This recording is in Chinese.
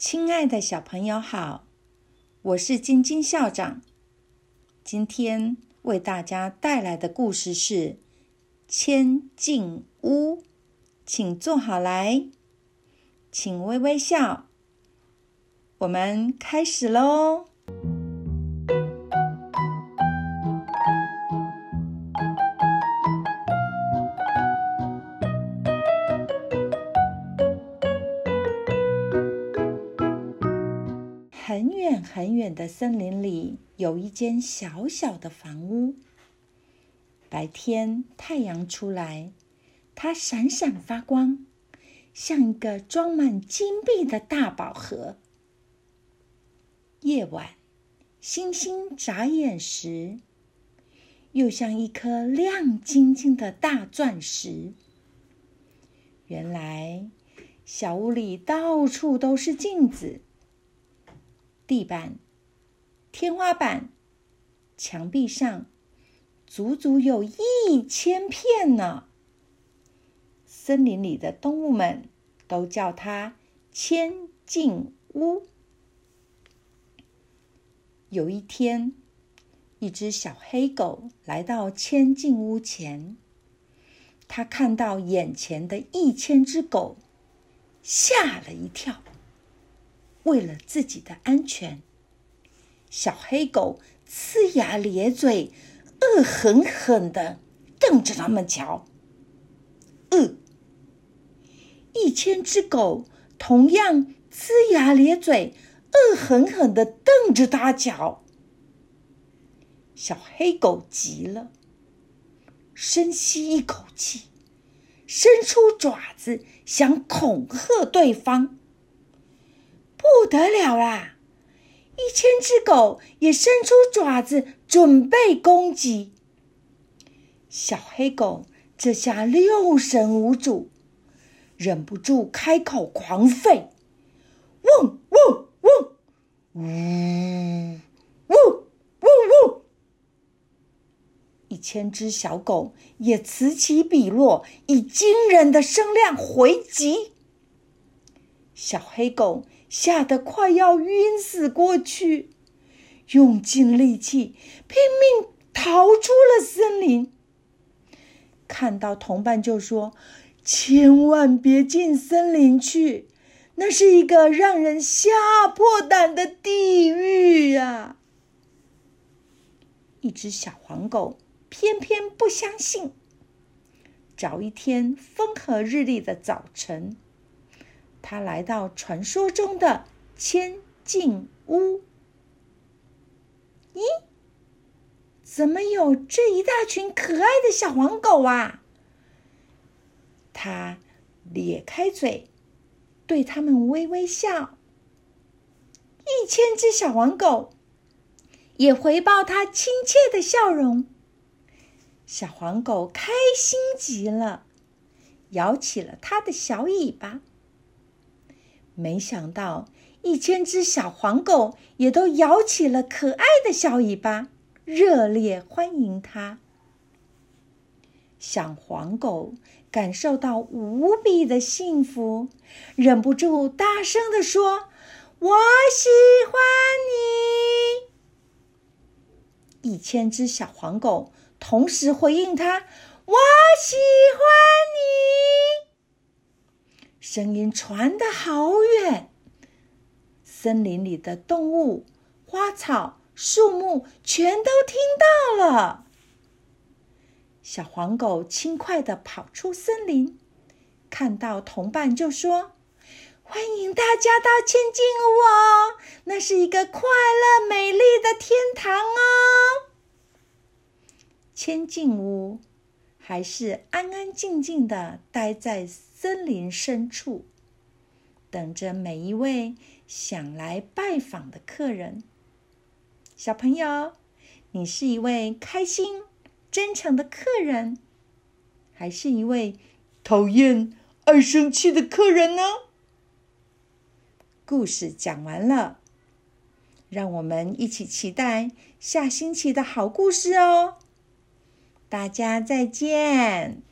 亲爱的小朋友好，我是晶晶校长。今天为大家带来的故事是《千进屋》，请坐好来，请微微笑。我们开始喽。很远很远的森林里，有一间小小的房屋。白天太阳出来，它闪闪发光，像一个装满金币的大宝盒。夜晚，星星眨眼时，又像一颗亮晶晶的大钻石。原来，小屋里到处都是镜子。地板、天花板、墙壁上，足足有一千片呢。森林里的动物们都叫它“千镜屋”。有一天，一只小黑狗来到千镜屋前，它看到眼前的一千只狗，吓了一跳。为了自己的安全，小黑狗呲牙咧嘴、恶狠狠的瞪着他们瞧。呃，一千只狗同样呲牙咧嘴、恶狠狠的瞪着他瞧。小黑狗急了，深吸一口气，伸出爪子想恐吓对方。不得了啦！一千只狗也伸出爪子准备攻击。小黑狗这下六神无主，忍不住开口狂吠：“嗡嗡嗡，呜呜呜呜！”一千只小狗也此起彼落，以惊人的声量回击。小黑狗。吓得快要晕死过去，用尽力气拼命逃出了森林。看到同伴就说：“千万别进森林去，那是一个让人吓破胆的地狱呀！”一只小黄狗偏偏不相信。找一天风和日丽的早晨。他来到传说中的千镜屋。咦，怎么有这一大群可爱的小黄狗啊？他咧开嘴，对他们微微笑。一千只小黄狗也回报他亲切的笑容。小黄狗开心极了，摇起了它的小尾巴。没想到，一千只小黄狗也都摇起了可爱的小尾巴，热烈欢迎它。小黄狗感受到无比的幸福，忍不住大声的说：“我喜欢你！”一千只小黄狗同时回应它：“我喜欢你！”声音传得好远，森林里的动物、花草、树木全都听到了。小黄狗轻快地跑出森林，看到同伴就说：“欢迎大家到千金屋哦，那是一个快乐美丽的天堂哦。”千金屋。还是安安静静的待在森林深处，等着每一位想来拜访的客人。小朋友，你是一位开心、真诚的客人，还是一位讨厌、爱生气的客人呢？故事讲完了，让我们一起期待下星期的好故事哦。大家再见。